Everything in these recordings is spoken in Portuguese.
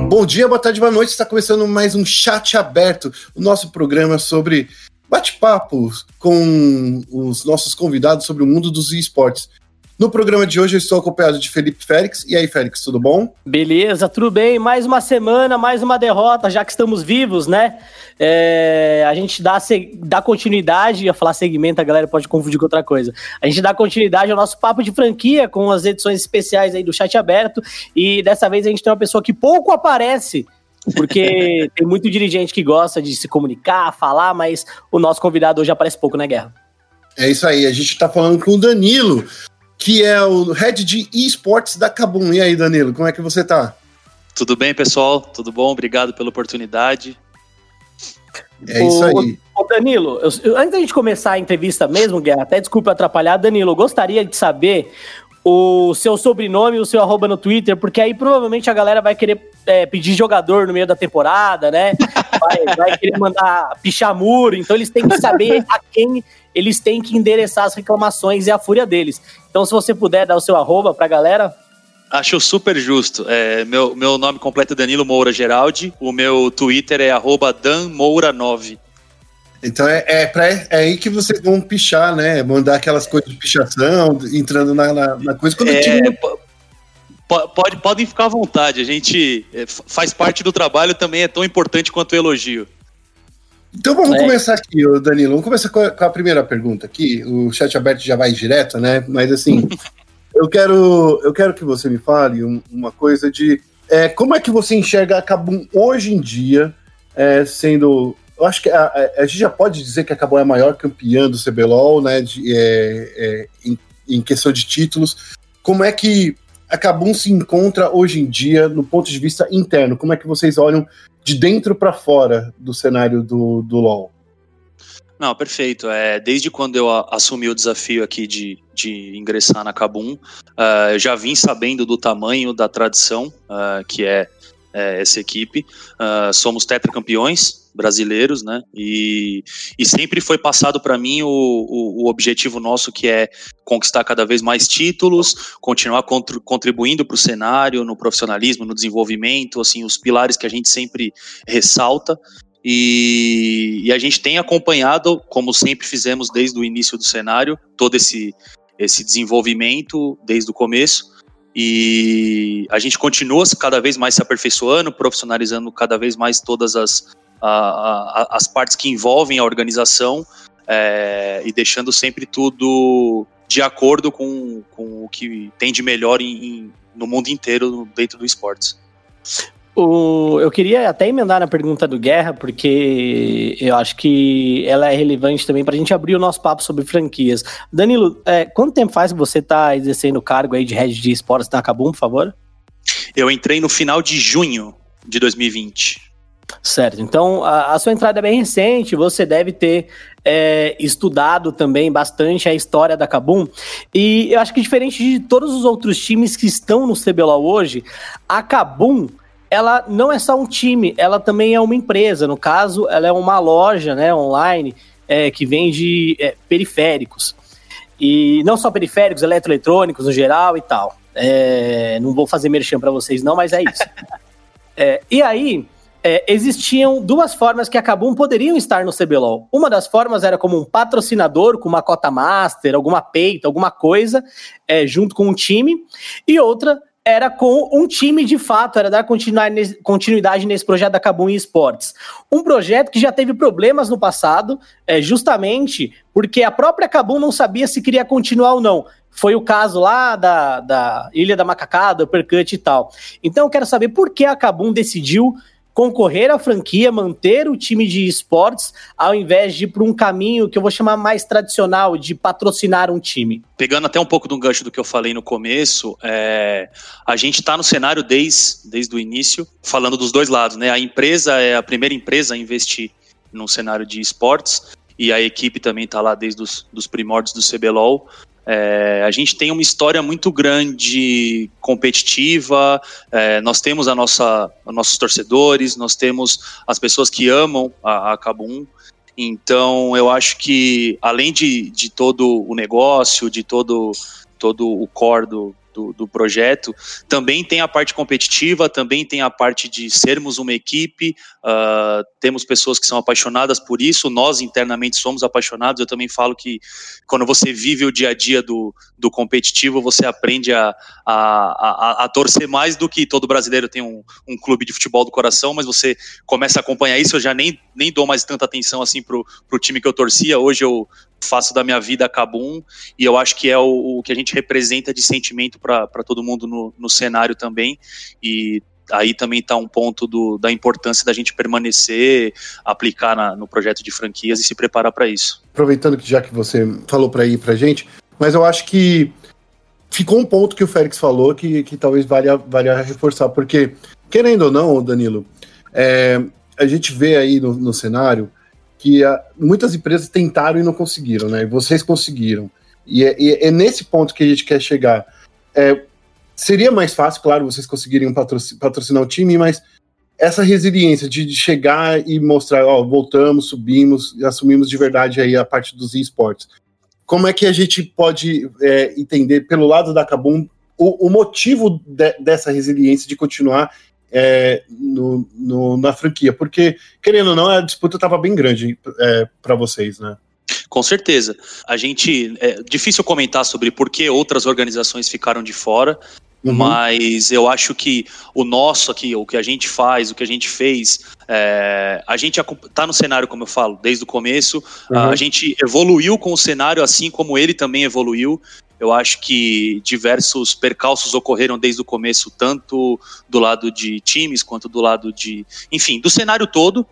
Bom dia, boa tarde, boa noite. Está começando mais um chat aberto, o nosso programa sobre bate-papos com os nossos convidados sobre o mundo dos esportes. No programa de hoje eu estou acompanhado de Felipe Félix. E aí, Félix, tudo bom? Beleza, tudo bem. Mais uma semana, mais uma derrota, já que estamos vivos, né? É, a gente dá, dá continuidade, ia falar segmento, a galera pode confundir com outra coisa. A gente dá continuidade ao nosso papo de franquia com as edições especiais aí do chat aberto. E dessa vez a gente tem uma pessoa que pouco aparece porque tem muito dirigente que gosta de se comunicar, falar, mas o nosso convidado hoje aparece pouco, né, Guerra? É isso aí, a gente está falando com o Danilo, que é o head de esportes da Kabum. E aí, Danilo, como é que você tá? Tudo bem, pessoal? Tudo bom? Obrigado pela oportunidade. É isso aí. Ô, Danilo, eu, eu, antes da gente começar a entrevista mesmo, Guerra, até desculpa atrapalhar, Danilo, eu gostaria de saber o seu sobrenome e o seu arroba no Twitter, porque aí provavelmente a galera vai querer é, pedir jogador no meio da temporada, né? Vai, vai querer mandar pichar muro, então eles têm que saber a quem eles têm que endereçar as reclamações e a fúria deles. Então, se você puder dar o seu arroba pra galera. Acho super justo. É, meu, meu nome completo é Danilo Moura Geraldi. O meu Twitter é danmoura9. Então é, é, pra, é aí que vocês vão pichar, né? Mandar aquelas coisas de pichação, entrando na, na, na coisa. Quando é, pode, podem ficar à vontade. A gente é, faz parte do trabalho, também é tão importante quanto o elogio. Então vamos é. começar aqui, Danilo. Vamos começar com a, com a, primeira pergunta aqui. O chat aberto já vai direto, né? Mas assim, eu quero, eu quero que você me fale uma coisa de é, como é que você enxerga a Kabum hoje em dia, é, sendo. Eu acho que a, a, a, gente já pode dizer que a Kabum é a maior campeã do CBLOL, né? De, é, é, em, em questão de títulos. Como é que a Kabum se encontra hoje em dia no ponto de vista interno? Como é que vocês olham de dentro para fora do cenário do, do LoL? Não, perfeito. É, desde quando eu assumi o desafio aqui de, de ingressar na Kabum, uh, eu já vim sabendo do tamanho da tradição uh, que é, é, essa equipe. Uh, somos tetracampeões, brasileiros, né? E, e sempre foi passado para mim o, o, o, objetivo nosso que é conquistar cada vez mais títulos, continuar contribuindo para o cenário, no profissionalismo, no desenvolvimento, assim, os pilares que a gente sempre ressalta. E, e a gente tem acompanhado, como sempre fizemos desde o início do cenário, todo esse, esse desenvolvimento desde o começo. E a gente continua cada vez mais se aperfeiçoando, profissionalizando cada vez mais todas as, a, a, as partes que envolvem a organização é, e deixando sempre tudo de acordo com, com o que tem de melhor em, em, no mundo inteiro dentro do esportes. O, eu queria até emendar na pergunta do Guerra, porque eu acho que ela é relevante também para a gente abrir o nosso papo sobre franquias. Danilo, é, quanto tempo faz que você está exercendo o cargo aí de head de esportes na Cabum, por favor? Eu entrei no final de junho de 2020. Certo, então a, a, sua entrada é bem recente, você deve ter é, estudado também bastante a história da Kabum. E eu acho que diferente de todos os outros times que estão no CBLOL hoje, a Kabum ela não é só um time, ela também é uma empresa. No caso, ela é uma loja né, online é, que vende é, periféricos. E não só periféricos, eletroeletrônicos no geral e tal. É, não vou fazer merchan para vocês, não, mas é isso. É, e aí, é, existiam duas formas que a Kabum poderiam estar no CBLOL. Uma das formas era como um patrocinador, com uma cota master, alguma peita, alguma coisa, é, junto com um time, e outra era com um time de fato, era dar continuidade nesse projeto da Kabum Esportes. Um projeto que já teve problemas no passado, é, justamente porque a própria Kabum não sabia se queria continuar ou não. Foi o caso lá da, da Ilha da Macacada, Uppercut e tal. Então eu quero saber por que a Kabum decidiu concorrer à franquia, manter o time de esportes, ao invés de ir para um caminho que eu vou chamar mais tradicional, de patrocinar um time? Pegando até um pouco do gancho do que eu falei no começo, é, a gente está no cenário desde, desde o início, falando dos dois lados, né? A empresa é a primeira empresa a investir no cenário de esportes, e a equipe também está lá desde os dos primórdios do CBLOL. É, a gente tem uma história muito grande, competitiva. É, nós temos a nossa, os nossos torcedores, nós temos as pessoas que amam a, a Kabum. Então, eu acho que além de, de todo o negócio, de todo, todo o core do, do, do, projeto, também tem a parte competitiva, também tem a parte de sermos uma equipe, uh, temos pessoas que são apaixonadas por isso, nós internamente somos apaixonados, eu também falo que quando você vive o dia a dia do, do competitivo, você aprende a, a, a, a torcer mais do que todo brasileiro tem um, um clube de futebol do coração, mas você começa a acompanhar isso, eu já nem, nem dou mais tanta atenção assim pro, pro time que eu torcia, hoje eu faço da minha vida a Cabum e eu acho que é o, o que a gente representa de sentimento para todo mundo no, no cenário também e aí também está um ponto do, da importância da gente permanecer, aplicar na, no projeto de franquias e se preparar para isso. Aproveitando que já que você falou para ir para gente, mas eu acho que ficou um ponto que o Félix falou que, que talvez valha, valha reforçar, porque querendo ou não, Danilo, é, a gente vê aí no, no cenário que a, muitas empresas tentaram e não conseguiram, né? E vocês conseguiram. E é, e é nesse ponto que a gente quer chegar. É, seria mais fácil, claro, vocês conseguirem patrocinar, patrocinar o time, mas essa resiliência de, de chegar e mostrar, ó, voltamos, subimos, assumimos de verdade aí a parte dos esportes. Como é que a gente pode é, entender, pelo lado da Kabum, o, o motivo de, dessa resiliência de continuar é, no, no, na franquia? Porque, querendo ou não, a disputa estava bem grande é, para vocês, né? Com certeza. A gente. É difícil comentar sobre por que outras organizações ficaram de fora. Uhum. Mas eu acho que o nosso aqui, o que a gente faz, o que a gente fez, é, a gente está no cenário, como eu falo, desde o começo. Uhum. A gente evoluiu com o cenário assim como ele também evoluiu. Eu acho que diversos percalços ocorreram desde o começo, tanto do lado de times quanto do lado de. Enfim, do cenário todo.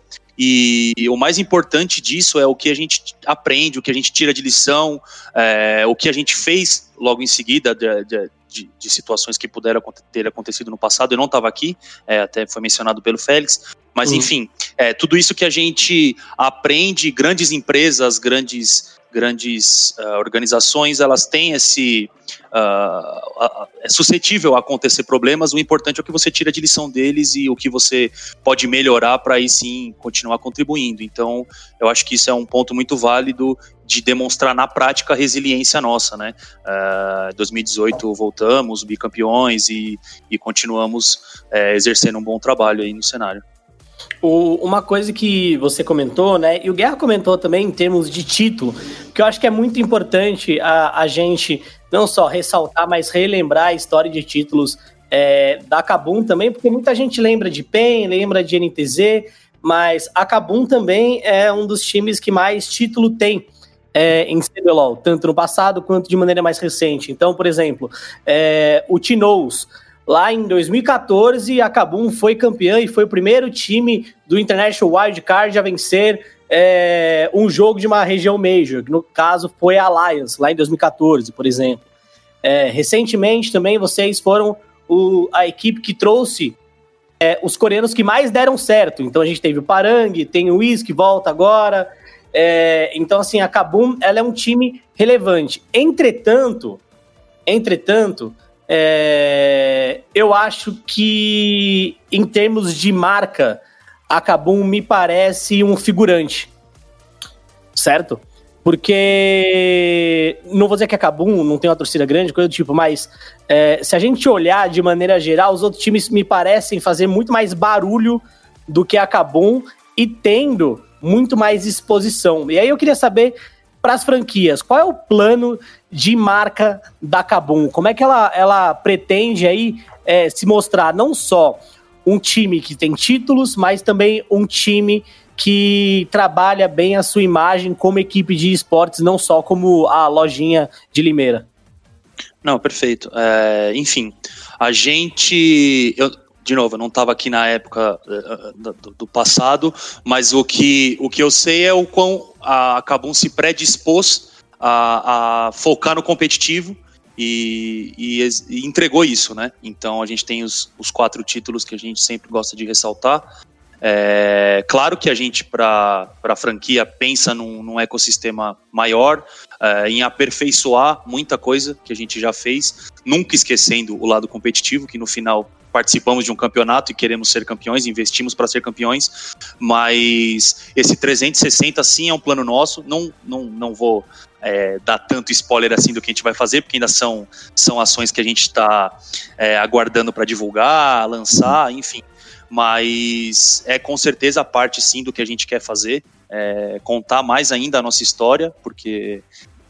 E o mais importante disso é o que a gente aprende, o que a gente tira de lição, é, o que a gente fez logo em seguida de, de, de, de situações que puderam ter acontecido no passado. Eu não estava aqui, é, até foi mencionado pelo Félix, mas uhum. enfim, é, tudo isso que a gente aprende, grandes empresas, grandes grandes uh, organizações elas têm esse uh, uh, é suscetível a acontecer problemas o importante é o que você tira de lição deles e o que você pode melhorar para aí sim continuar contribuindo. Então eu acho que isso é um ponto muito válido de demonstrar na prática a resiliência nossa né? Uh, 2018 voltamos bicampeões e, e continuamos uh, exercendo um bom trabalho aí no cenário o, uma coisa que você comentou, né, e o Guerra comentou também em termos de título, que eu acho que é muito importante a, a gente não só ressaltar, mas relembrar a história de títulos é, da Kabum também, porque muita gente lembra de PEN, lembra de NTZ, mas a Kabum também é um dos times que mais título tem. É, em CBLOL, tanto no passado quanto de maneira mais recente. Então, por exemplo, é, o Tinous, Lá em 2014, a Kabum foi campeã e foi o primeiro time do International Wild Card a vencer é, um jogo de uma região major, que no caso foi a Alliance, lá em 2014, por exemplo. É, recentemente também vocês foram o, a equipe que trouxe é, os coreanos que mais deram certo. Então a gente teve o Parang, tem o Wiz que volta agora. É, então, assim, a Kabum ela é um time relevante. Entretanto, entretanto, é, eu acho que, em termos de marca, a Kabum me parece um figurante. Certo? Porque não vou dizer que a Kabum não tem uma torcida grande, coisa do tipo, mas é, se a gente olhar de maneira geral, os outros times me parecem fazer muito mais barulho do que a Kabum e tendo muito mais exposição. E aí eu queria saber para as franquias, qual é o plano de marca da Kabum? Como é que ela, ela pretende aí é, se mostrar não só um time que tem títulos, mas também um time que trabalha bem a sua imagem como equipe de esportes, não só como a lojinha de Limeira? Não, perfeito. É, enfim, a gente. Eu, de novo, eu não estava aqui na época uh, do, do, passado, mas o que, o que eu sei é o quão a Kabum se predispôs a, a focar no competitivo e, e, e, entregou isso, né? Então a gente tem os, os quatro títulos que a gente sempre gosta de ressaltar. É, claro que a gente, para a franquia, pensa num, num ecossistema maior, é, em aperfeiçoar muita coisa que a gente já fez, nunca esquecendo o lado competitivo, que no final participamos de um campeonato e queremos ser campeões, investimos para ser campeões, mas esse 360 sim é um plano nosso, não, não, não vou é, dar tanto spoiler assim do que a gente vai fazer, porque ainda são, são ações que a gente está é, aguardando para divulgar, lançar, enfim. Mas é com certeza a parte sim do que a gente quer fazer, é, contar mais ainda a nossa história, porque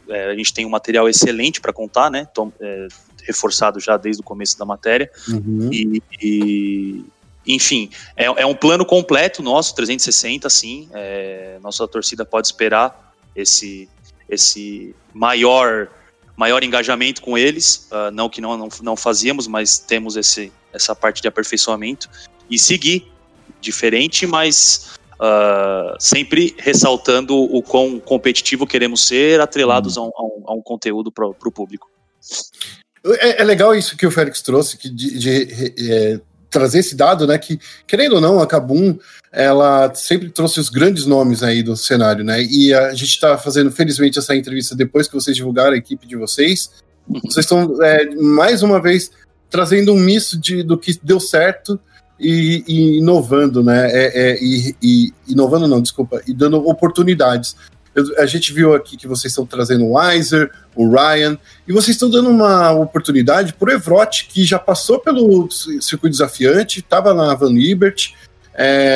é, a gente tem um material excelente para contar, né? Tom, é, reforçado já desde o começo da matéria. Uhum. E, e, enfim, é, é, um plano completo nosso, 360, sim. É, nossa torcida pode esperar esse, esse maior maior engajamento com eles, uh, não que não, não, não fazíamos, mas temos esse, essa parte de aperfeiçoamento e seguir diferente, mas uh, sempre ressaltando o quão competitivo queremos ser, atrelados uhum. a, um, a, um, conteúdo para o público. É, é, legal isso que o Félix trouxe, que de, de, é, trazer esse dado, né? Que, querendo ou não, a Kabum ela sempre trouxe os grandes nomes aí do cenário, né? E a gente está fazendo, felizmente, essa entrevista depois que vocês divulgaram a equipe de vocês. Uhum. Vocês estão, é, mais uma vez, trazendo um misto de, do que deu certo e, e inovando, né? É, é, e, e, inovando, não, desculpa, e dando oportunidades. A gente viu aqui que vocês estão trazendo o Weiser, o Ryan, e vocês estão dando uma oportunidade para o Evrote, que já passou pelo circuito desafiante, estava na Van Libert,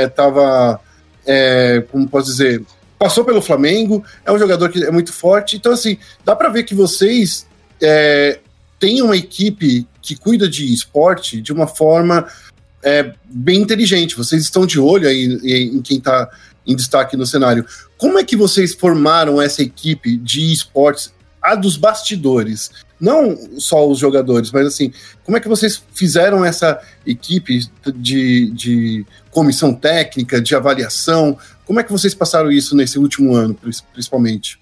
estava, é, como posso dizer, passou pelo Flamengo, é um jogador que é muito forte. Então, assim, dá para ver que vocês é, têm uma equipe que cuida de esporte de uma forma é, bem inteligente. Vocês estão de olho aí em, em quem está em destaque no cenário. Como é que vocês formaram essa equipe de esportes, a dos bastidores? Não só os jogadores, mas assim, como é que vocês fizeram essa equipe de, de comissão técnica, de avaliação? Como é que vocês passaram isso nesse último ano, principalmente?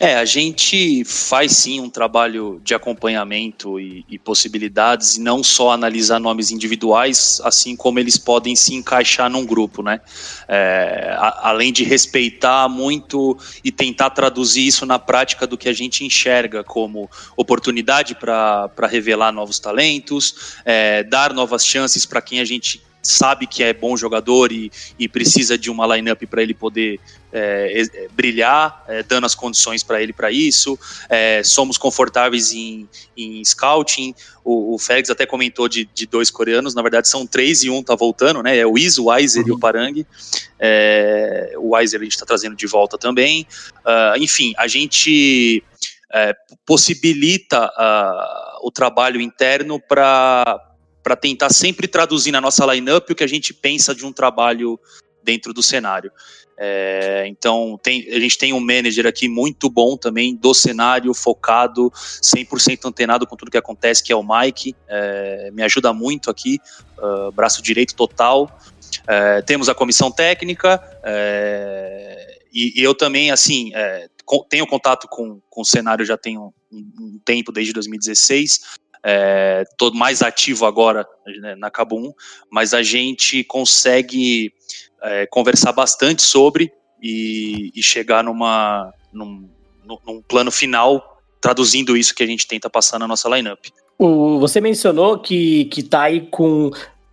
É, a gente faz sim um trabalho de acompanhamento e, e, possibilidades, e não só analisar nomes individuais, assim como eles podem se encaixar num grupo, né? É, a, além de respeitar muito e tentar traduzir isso na prática do que a gente enxerga como oportunidade para revelar novos talentos, é, dar novas chances para quem a gente sabe que é bom jogador e, e precisa de uma lineup para ele poder é, é, brilhar, é, dando as condições para ele para isso. É, somos confortáveis em, em scouting. O, o Félix até comentou de, de, dois coreanos, na verdade são três e um tá voltando, né? É o Is, o Weiser uhum. e o uhum. Parang. É, o Weiser a gente está trazendo de volta também. Uh, enfim, a gente possibilita uh, o trabalho interno para para tentar sempre traduzir na nossa lineup o que a gente pensa de um trabalho dentro do cenário. É, então, tem, a gente tem um manager aqui muito bom também do cenário, focado, 100% antenado com tudo que acontece, que é o Mike. É, me ajuda muito aqui, uh, braço direito total. É, temos a comissão técnica, é, e, e, eu também, assim, é, tenho contato com, com o cenário já tem um, um tempo, desde 2016 é, todo mais ativo agora né, na Kabum, mas a gente consegue é, conversar bastante sobre e, e chegar numa, num, num, plano final traduzindo isso que a gente tenta passar na nossa lineup. O, você mencionou que, que tá aí com,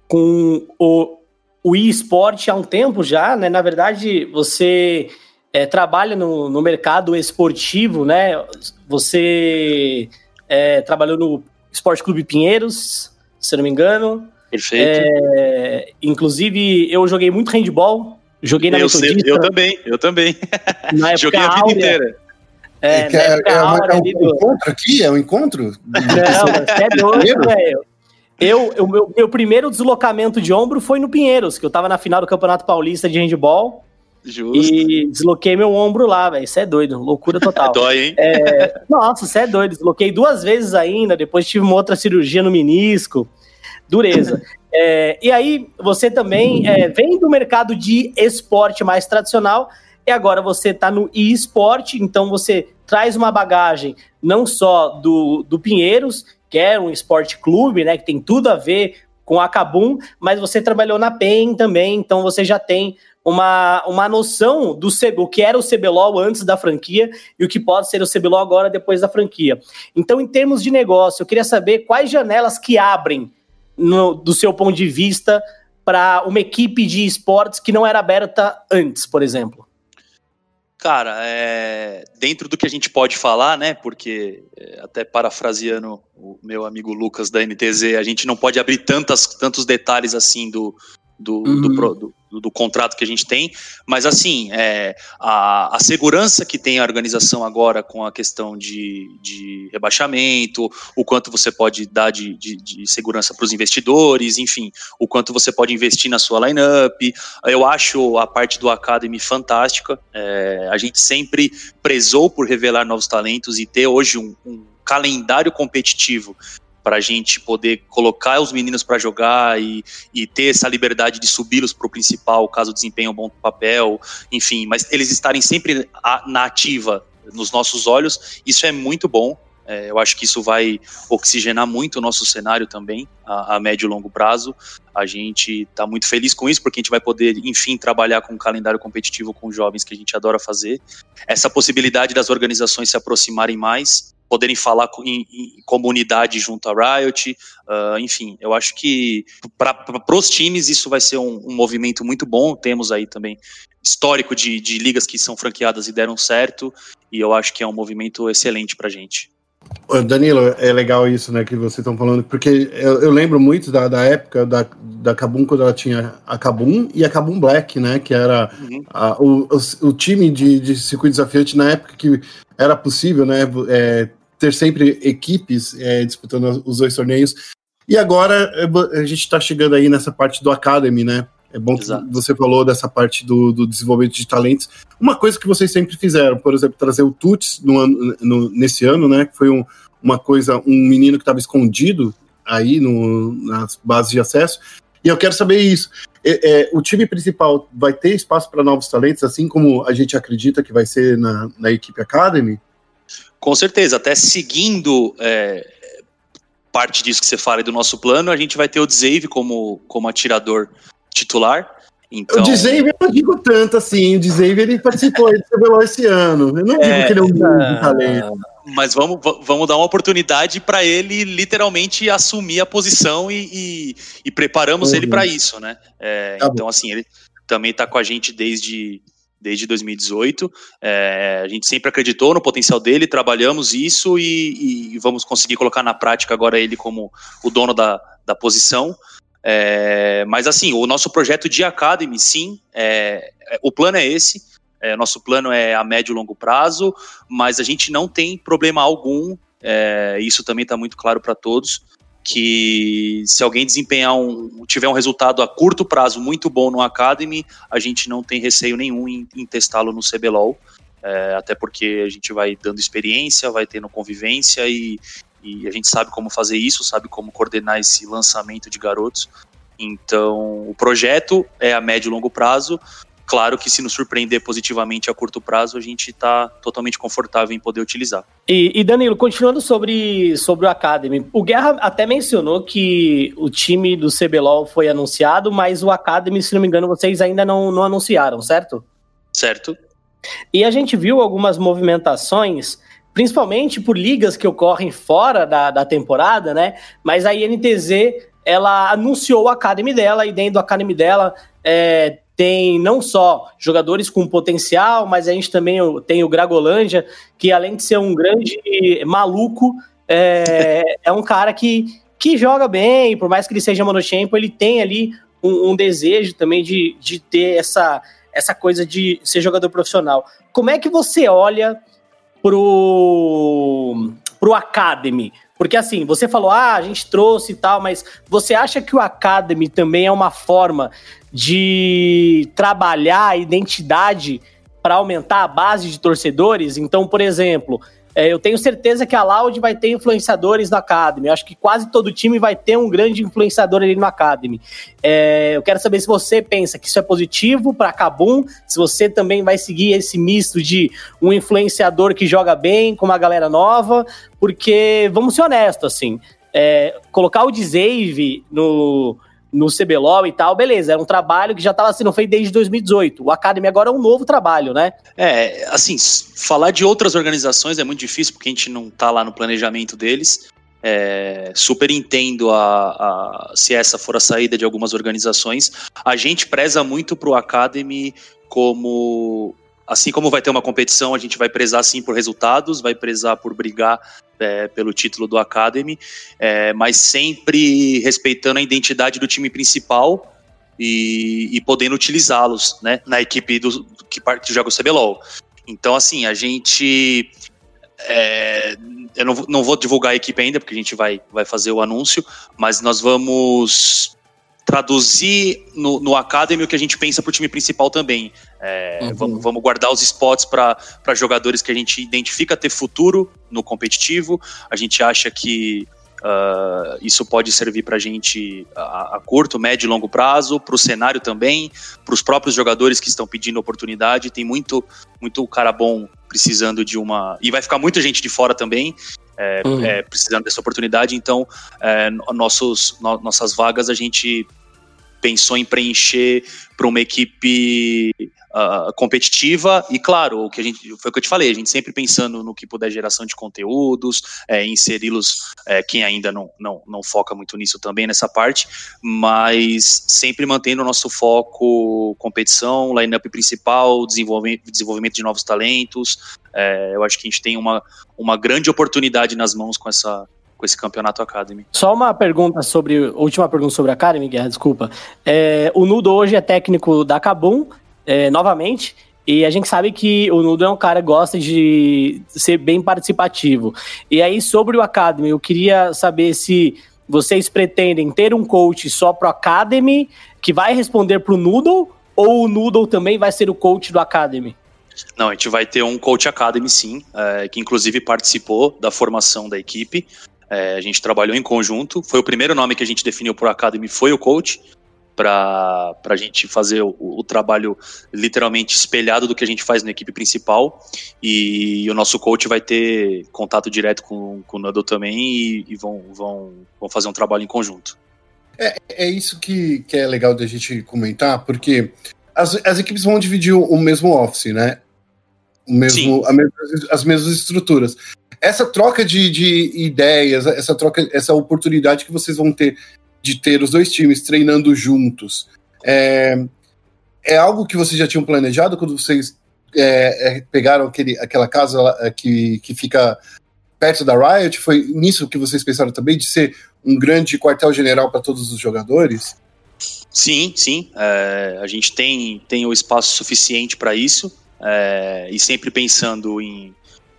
com o, o eSport há um tempo já, né? Na verdade, você é, trabalha no, no mercado esportivo, né? Você é, trabalhou no Esporte Clube Pinheiros, se não me engano. Perfeito. É, inclusive, eu joguei muito handball. Joguei na eu Metodista. Sei, eu também, eu também. Na joguei a vida inteira. É, é, é, é, é um do... encontro aqui? É um encontro? Não, é doido, velho. Eu, o meu, meu primeiro deslocamento de ombro foi no Pinheiros, que eu tava na final do Campeonato Paulista de Handball. Justo. E desloquei meu ombro lá, velho. Isso é doido, loucura total. Dói, hein? É, nossa, isso é doido. Desloquei duas vezes ainda, depois tive uma outra cirurgia no menisco. Dureza. É, e aí, você também é, vem do mercado de esporte mais tradicional e agora você está no e-sport, então você traz uma bagagem não só do, do Pinheiros, que é um esporte clube, né, que tem tudo a ver com a Cabum, mas você trabalhou na PEN também, então você já tem uma, uma noção do o que era o CBLOL antes da franquia e o que pode ser o CBLOL agora depois da franquia. Então, em termos de negócio, eu queria saber quais janelas que abrem no, do seu ponto de vista para uma equipe de esportes que não era aberta antes, por exemplo. Cara, é, dentro do que a gente pode falar, né? Porque, é, até parafraseando o meu amigo Lucas da NTZ, a gente não pode abrir tantas, tantos detalhes assim do, do, uhum. do, do, do, contrato que a gente tem, mas assim, é, a, a segurança que tem a organização agora com a questão de, de rebaixamento, o quanto você pode dar de, de, de segurança para os investidores, enfim, o quanto você pode investir na sua lineup. Eu acho a parte do Academy fantástica. É, a gente sempre prezou por revelar novos talentos e ter hoje um, um calendário competitivo para a gente poder colocar os meninos para jogar e, e ter essa liberdade de subi-los para o principal, caso desempenhem um bom papel, enfim, mas eles estarem sempre na ativa nos nossos olhos, isso é muito bom. É, eu acho que isso vai oxigenar muito o nosso cenário também, a, a médio e longo prazo. A gente está muito feliz com isso, porque a gente vai poder, enfim, trabalhar com um calendário competitivo com jovens que a gente adora fazer. Essa possibilidade das organizações se aproximarem mais, poderem falar em, em comunidade junto à Riot, uh, enfim, eu acho que para os times isso vai ser um, um, movimento muito bom. Temos aí também histórico de, de ligas que são franqueadas e deram certo, e eu acho que é um movimento excelente para gente. Danilo, é legal isso, né, que vocês estão falando, porque eu, eu, lembro muito da, da época da, da Kabum, quando ela tinha a Kabum e a Kabum Black, né, que era uhum. a, o, o, o, time de, de circuito desafiante na época que era possível, né, é, ter sempre equipes é, disputando os dois torneios. E agora é, a gente está chegando aí nessa parte do Academy, né? É bom Exato. que você falou dessa parte do, do, desenvolvimento de talentos. Uma coisa que vocês sempre fizeram, por exemplo, trazer o Tuts no ano, no, nesse ano, né? Que foi um, uma coisa, um menino que estava escondido aí no, nas bases de acesso. E eu quero saber isso. É, é, o time principal vai ter espaço para novos talentos, assim como a gente acredita que vai ser na, na equipe Academy? Com certeza, até seguindo é, parte disso que você fala do nosso plano, a gente vai ter o Dzave como, como atirador titular. Então... O eu não digo tanto assim, o Dzave ele participou do CBLOL esse ano. Eu não é, digo que ele é um grande talento. Mas vamos, vamos dar uma oportunidade para ele literalmente assumir a posição e, e, e preparamos uhum. ele para isso, né? É, tá então, assim, ele também está com a gente desde desde 2018. É, a gente sempre acreditou no potencial dele, trabalhamos isso e, e, vamos conseguir colocar na prática agora ele como o dono da, da posição. É, mas assim, o nosso projeto de Academy, sim, é, é o plano é esse. É, nosso plano é a médio e longo prazo, mas a gente não tem problema algum. É, isso também está muito claro para todos que se alguém desempenhar um, tiver um resultado a curto prazo muito bom no Academy, a gente não tem receio nenhum em, em testá-lo no CBLOL, é, até porque a gente vai dando experiência, vai tendo convivência e, e a gente sabe como fazer isso, sabe como coordenar esse lançamento de garotos. Então, o projeto é a médio e longo prazo, Claro que se nos surpreender positivamente a curto prazo, a gente está totalmente confortável em poder utilizar. E, e, Danilo, continuando sobre, sobre o Academy, o Guerra até mencionou que o time do CBLOL foi anunciado, mas o Academy, se não me engano, vocês ainda não, não anunciaram, certo? Certo. E a gente viu algumas movimentações, principalmente por ligas que ocorrem fora da, da temporada, né? Mas a INTZ, ela anunciou o Academy dela, e dentro do Academy dela é, tem não só jogadores com potencial, mas a gente também tem o Gragolândia, que além de ser um grande maluco, é, é um cara que, que joga bem, por mais que ele seja monochampion, ele tem ali um, um, desejo também de, de ter essa, essa coisa de ser jogador profissional. Como é que você olha pro, pro Academy? Porque assim, você falou, ah, a gente trouxe e tal, mas você acha que o Academy também é uma forma de trabalhar a identidade para aumentar a base de torcedores? Então, por exemplo, é, eu tenho certeza que a Loud vai ter influenciadores na Academy. Eu acho que quase todo time vai ter um grande influenciador ali no Academy. É, eu quero saber se você pensa que isso é positivo para a Kabum, se você também vai seguir esse misto de um influenciador que joga bem com uma galera nova, porque, vamos ser honestos, assim, é, colocar o Dzave no no CBLOL e tal, beleza, era um trabalho que já estava sendo feito desde 2018. O Academy agora é um novo trabalho, né? É, assim, falar de outras organizações é muito difícil porque a gente não está lá no planejamento deles. É, super entendo a, a, se essa for a saída de algumas organizações. A gente preza muito para o Academy como assim como vai ter uma competição, a gente vai prezar sim por resultados, vai prezar por brigar é, pelo título do Academy, é, mas sempre respeitando a identidade do time principal e, e podendo utilizá-los né, na equipe do, que, que joga o CBLOL. Então, assim, a gente. É, eu não, não vou divulgar a equipe ainda, porque a gente vai, vai fazer o anúncio, mas nós vamos traduzir no, no Academy o que a gente pensa para o time principal também. É, uhum. vamos, vamos, guardar os spots para jogadores que a gente identifica ter futuro no competitivo. A gente acha que Uh, isso pode servir para a gente a, curto, médio e longo prazo, para o cenário também, para os próprios jogadores que estão pedindo oportunidade. Tem muito, muito cara bom precisando de uma. E vai ficar muita gente de fora também. É, uhum. é, precisando dessa oportunidade, então é, nossos, no, nossas vagas a gente pensou em preencher para uma equipe uh, competitiva e, claro, o que a gente foi o que eu te falei, a gente sempre pensando no que puder geração de conteúdos, é, inseri-los, é, quem ainda não, não, não foca muito nisso também, nessa parte, mas sempre mantendo o nosso foco competição, line-up principal, desenvolvimento, desenvolvimento de novos talentos. É, eu acho que a gente tem uma, uma grande oportunidade nas mãos com essa, com esse campeonato Academy. Só uma pergunta sobre. Última pergunta sobre a Academy, Guerra, desculpa. É, o Nudo hoje é técnico da Kabum é, novamente. E a gente sabe que o Nudo é um cara que gosta de ser bem participativo. E aí, sobre o Academy, eu queria saber se vocês pretendem ter um coach só pro Academy, que vai responder pro Noodle, ou o Noodle também vai ser o coach do Academy? Não, a gente vai ter um coach Academy sim, é, que inclusive participou da formação da equipe. É, a gente trabalhou em conjunto. Foi o primeiro nome que a gente definiu pro Academy, foi o coach para a gente fazer o, o, trabalho literalmente espelhado do que a gente faz na equipe principal. E, e o nosso coach vai ter contato direto com, com o Nando também e, e, vão, vão, vão fazer um trabalho em conjunto. É, é isso que, que é legal da gente comentar, porque as, as equipes vão dividir o, o mesmo office, né? O mesmo, mesma, as mesmas estruturas. Essa troca de, de ideias, essa troca, essa oportunidade que vocês vão ter de ter os dois times treinando juntos. É, é algo que vocês já tinham planejado quando vocês é, é, pegaram aquele, aquela casa é, que, que fica perto da Riot? Foi nisso que vocês pensaram também, de ser um grande quartel-general para todos os jogadores? Sim, sim. É, a gente tem, tem o espaço suficiente para isso. É, e sempre pensando em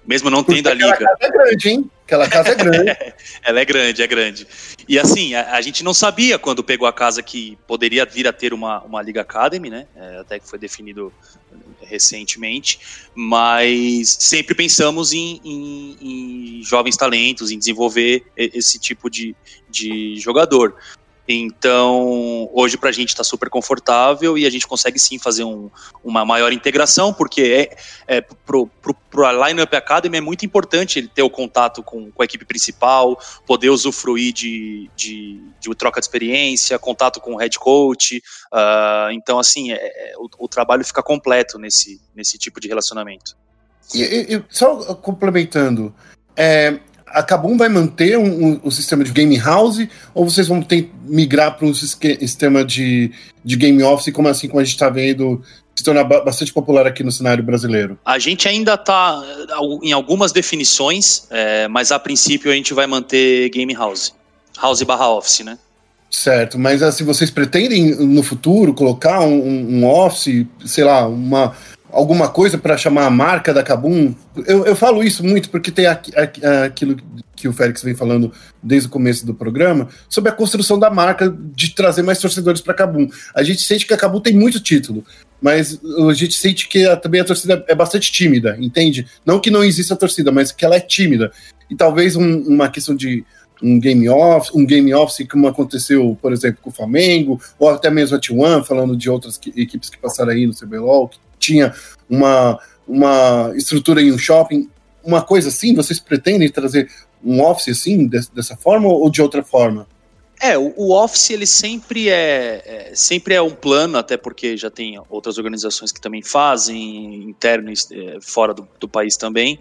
mesmo não Porque tendo a liga. Aquela casa é grande, hein? Aquela casa é grande. Ela é grande, é grande. E assim, a, a, gente não sabia quando pegou a casa que poderia vir a ter uma, uma Liga Academy, né? É, até que foi definido recentemente, mas sempre pensamos em, em, em jovens talentos, em desenvolver esse tipo de, de jogador. Então, hoje para a gente está super confortável e a gente consegue sim fazer um, uma maior integração, porque é, é pro, pro Lineup Academy é muito importante ele ter o contato com, com a equipe principal, poder usufruir de, de, de troca de experiência, contato com o head coach. Uh, então, assim, é, é, o, o, trabalho fica completo nesse, nesse tipo de relacionamento. E, e só complementando, é, a Kabum vai manter um, um, um, sistema de game house ou vocês vão ter migrar para um sistema de, de game office, como assim como a gente está vendo se tornar bastante popular aqui no cenário brasileiro? A gente ainda está em algumas definições, é, mas a princípio a gente vai manter game house. House barra office, né? Certo, mas assim, vocês pretendem no futuro colocar um, um office, sei lá, uma, alguma coisa para chamar a marca da Kabum? Eu, eu falo isso muito porque tem aqu, aquilo que o Félix vem falando desde o começo do programa sobre a construção da marca de trazer mais torcedores para Kabum. A gente sente que a Kabum tem muito título, mas a gente sente que a, também a torcida é bastante tímida, entende? Não que não exista a torcida, mas que ela é tímida. E talvez um, uma questão de um game off, um game office como aconteceu, por exemplo, com o Flamengo, ou até mesmo a T1, falando de outras equipes que passaram aí no CBLOL, que tinha uma, uma estrutura em um shopping, uma coisa assim? Vocês pretendem trazer um office assim, de, dessa forma ou de outra forma? É, o, Office ele sempre é, é, sempre é um plano, até porque já tem outras organizações que também fazem, interno é, fora do, do país também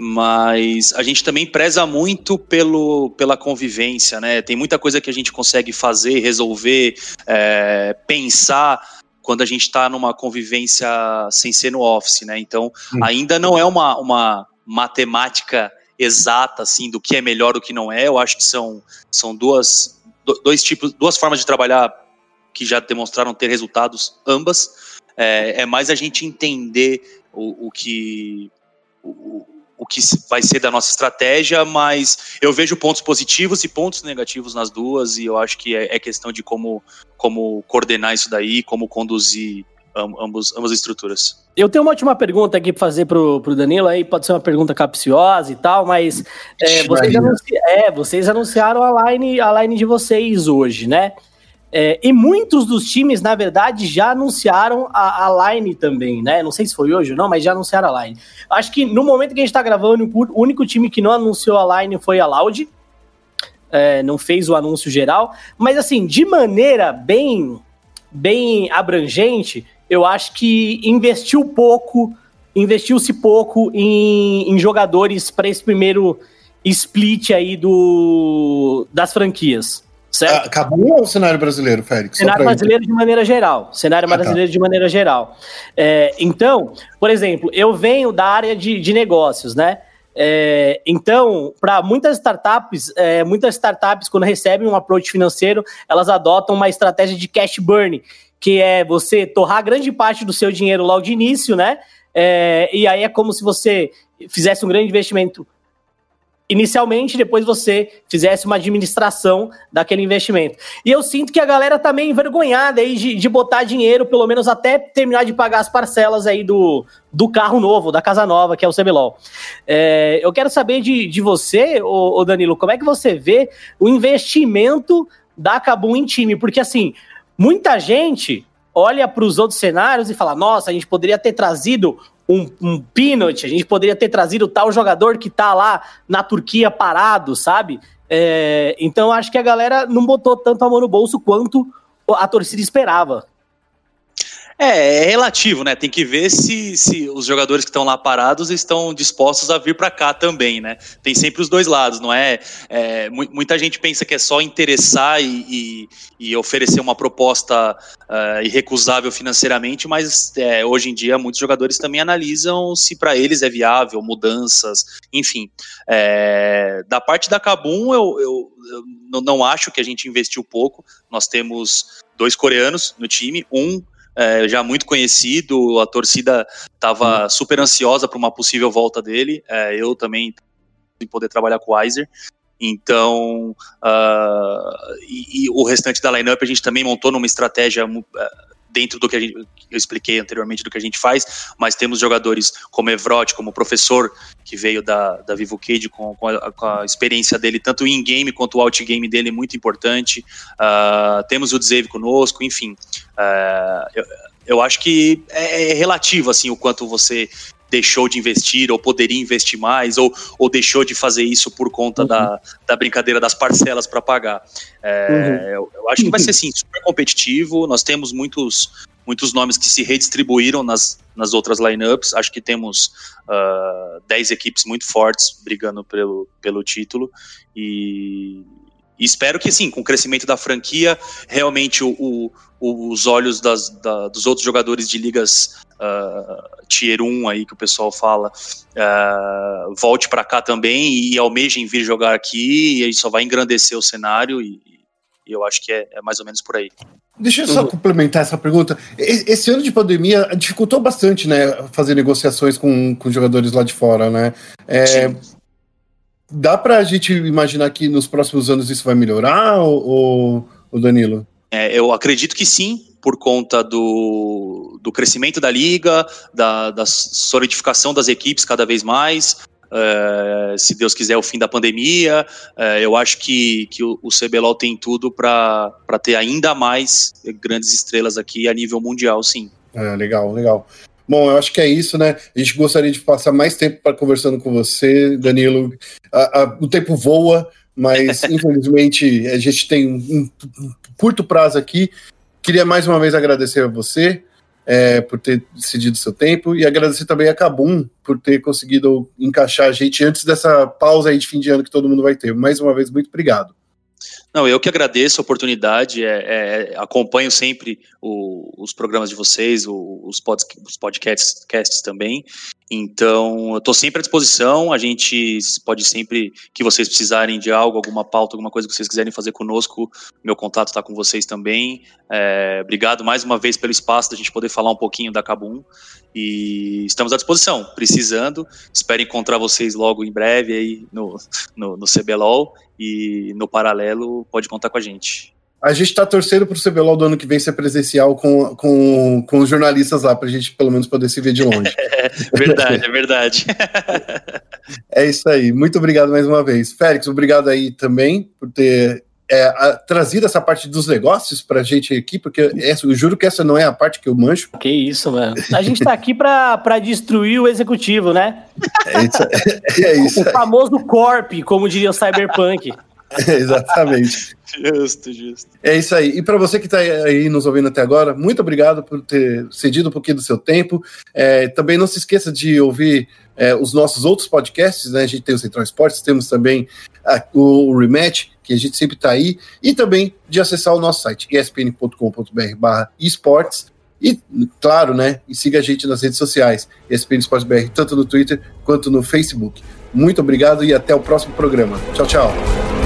mas a gente também preza muito pelo, pela convivência, né? Tem muita coisa que a gente consegue fazer, resolver, é, pensar quando a gente está numa convivência sem ser no office, né? Então, hum. ainda não é uma, uma matemática exata, assim, do que é melhor do que não é. Eu acho que são, são duas, dois tipos, duas formas de trabalhar que já demonstraram ter resultados ambas. É, é mais a gente entender o, o que o, que vai ser da nossa estratégia, mas eu vejo pontos positivos e pontos negativos nas duas, e eu acho que é, é questão de como, como coordenar isso daí, como conduzir ambos, ambas as estruturas. Eu tenho uma última pergunta aqui para fazer pro, pro Danilo, aí pode ser uma pergunta capciosa e tal, mas é, vocês, anunci é, vocês anunciaram a line, a line de vocês hoje, né? É, e muitos dos times, na verdade, já anunciaram a, a, line também, né? Não sei se foi hoje ou não, mas já anunciaram a line. Acho que no momento que a gente tá gravando, o único time que não anunciou a line foi a Loud. É, não fez o anúncio geral. Mas assim, de maneira bem, bem abrangente, eu acho que investiu pouco, investiu-se pouco em, em jogadores para esse primeiro split aí do, das franquias. Certo? Acabou ou o cenário brasileiro, Félix? Cenário brasileiro de maneira geral. Cenário ah, tá. brasileiro tá. de maneira geral. É, então, por exemplo, eu venho da área de, de negócios, né? É, então, para muitas startups, é, muitas startups, quando recebem um approach financeiro, elas adotam uma estratégia de cash burn, que é você torrar grande parte do seu dinheiro logo de início, né? É, e aí é como se você fizesse um grande investimento inicialmente, depois você fizesse uma administração daquele investimento. E eu sinto que a galera tá meio envergonhada aí de, de botar dinheiro, pelo menos até terminar de pagar as parcelas aí do, do carro novo, da casa nova, que é o CBLOL. É, eu quero saber de, de você, ô Danilo, como é que você vê o investimento da Cabum em time? Porque, assim, muita gente olha para os outros cenários e fala: nossa, a gente poderia ter trazido um, um Pinot, a gente poderia ter trazido tal jogador que tá lá na Turquia parado, sabe? É, então acho que a galera não botou tanto a mão no bolso quanto a torcida esperava. É, é relativo, né? Tem que ver se, se os jogadores que estão lá parados estão dispostos a vir para cá também, né? Tem sempre os dois lados, não é? é muita gente pensa que é só interessar e, e, e oferecer uma proposta uh, irrecusável financeiramente, mas é, hoje em dia muitos jogadores também analisam se para eles é viável, mudanças, enfim. É, da parte da Kabum, eu, eu, eu não acho que a gente investiu pouco. Nós temos dois coreanos no time, um é, já muito conhecido, a torcida estava uhum. super ansiosa para uma possível volta dele. É, eu também em poder trabalhar com o Weiser. Então, uh, e, e, o restante da lineup a gente também montou numa estratégia uh, dentro do que, gente, eu expliquei anteriormente do que a gente faz, mas temos jogadores como Evrot, como professor, que veio da, da Vivo Cage com, com, a, com a experiência dele, tanto in-game quanto o out-game dele, muito importante. Uh, temos o Dzeve conosco, enfim. Uh, eu, eu acho que é, é relativo assim o quanto você deixou de investir ou poderia investir mais ou, ou deixou de fazer isso por conta uhum. da, da brincadeira das parcelas para pagar. É, uhum. eu, eu, acho que vai ser sim super competitivo. Nós temos muitos muitos nomes que se redistribuíram nas, nas outras lineups. Acho que temos uh, ah, 10 equipes muito fortes brigando pelo, pelo título e, e espero que sim, com o crescimento da franquia, realmente o, o, os olhos das, da, dos outros jogadores de ligas uh, Tier 1 aí que o pessoal fala uh, volte para cá também e almejem vir jogar aqui e aí só vai engrandecer o cenário e, e eu acho que é, é, mais ou menos por aí. Deixa eu só uhum. complementar essa pergunta. Esse ano de pandemia dificultou bastante, né, fazer negociações com, com jogadores lá de fora, né? É, dá para a gente imaginar que nos próximos anos isso vai melhorar, ou, ou Danilo? É, eu acredito que sim, por conta do, do crescimento da liga, da, da solidificação das equipes cada vez mais. É, se Deus quiser, o fim da pandemia. É, eu acho que, que o, o CBLOL tem tudo para ter ainda mais grandes estrelas aqui a nível mundial, sim. É, legal, legal. Bom, eu acho que é isso, né? A gente gostaria de passar mais tempo para conversando com você, Danilo. A, a, o tempo voa, mas infelizmente a gente tem um, um, curto prazo aqui. Queria mais uma vez agradecer a você é, por ter decidido seu tempo e agradecer também a Cabum por ter conseguido encaixar a gente antes dessa pausa aí de fim de ano que todo mundo vai ter. Mais uma vez, muito obrigado. Não, eu que agradeço a oportunidade, é, é, acompanho sempre o, os programas de vocês, o, os, pod, os podcasts também, então eu estou sempre à disposição, a gente pode sempre, que vocês precisarem de algo, alguma pauta, alguma coisa que vocês quiserem fazer conosco, meu contato está com vocês também, é, obrigado mais uma vez pelo espaço da gente poder falar um pouquinho da Cabum, e estamos à disposição, precisando, espero encontrar vocês logo em breve aí no, no, no CBLOL, e no paralelo pode contar com a gente. A gente está torcendo para o CBLOL do ano que vem ser presencial com, com, com os jornalistas lá, para a gente pelo menos poder se ver de longe. verdade, é verdade. é isso aí. Muito obrigado mais uma vez. Félix, obrigado aí também por ter é, a, trazido essa parte dos negócios para a gente aqui, porque essa, eu juro que essa não é a parte que eu mancho. Que isso, mano. A gente está aqui para destruir o executivo, né? É isso, é isso o famoso corp, como diria o Cyberpunk. exatamente. Justo, justo. É isso aí. E para você que está aí nos ouvindo até agora, muito obrigado por ter cedido um pouquinho do seu tempo. É, também não se esqueça de ouvir é, os nossos outros podcasts, né? A gente tem o Central Esportes, temos também a, o, Rematch, que a gente sempre está aí, e também de acessar o nosso site, espn.com.br esportes. E, claro, né? E siga a gente nas redes sociais, ESPN Esportes BR, tanto no Twitter quanto no Facebook. Muito obrigado e até o próximo programa. Tchau, tchau.